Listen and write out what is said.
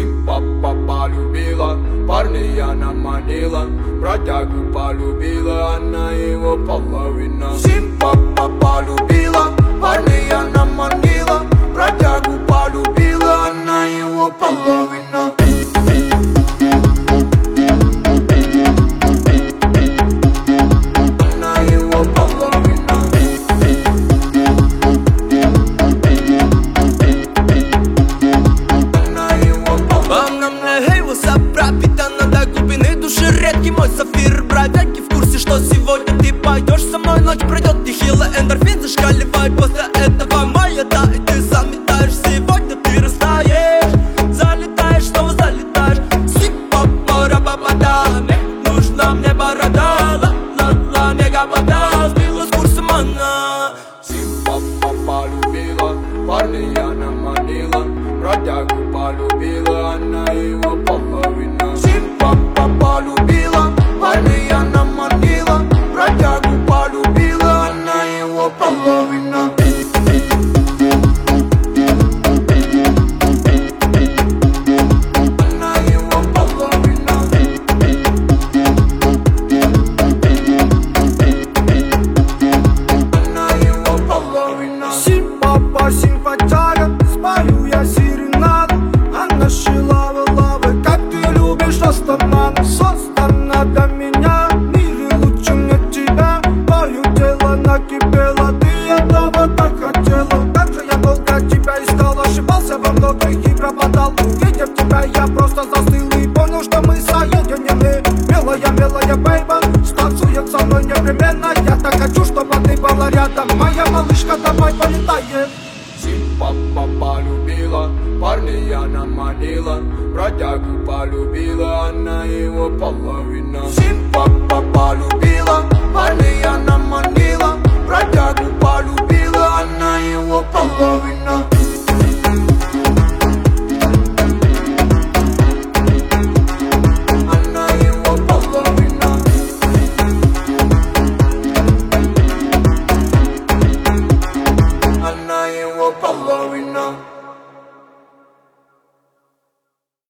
Симпа полюбила, парня она манила Бродягу полюбила, она его половина. Симпа полюбила, парня она манила Бродягу полюбила, она его половина души Редкий мой сафир, бродяги в курсе, что сегодня ты пойдешь со мной. Ночь пройдет нехило, эндорфин зашкаливает. После этого моя, и пропадал Увидев тебя, я просто застыл и понял, что мы соединены Милая, милая бейба, станцует со мной непременно. Я так хочу, чтобы ты была рядом. Моя малышка домой полетает Симпа полюбила, парня она манила Бродягу полюбила, она его половина. Симпа полюбила, парня up, Allah, we know.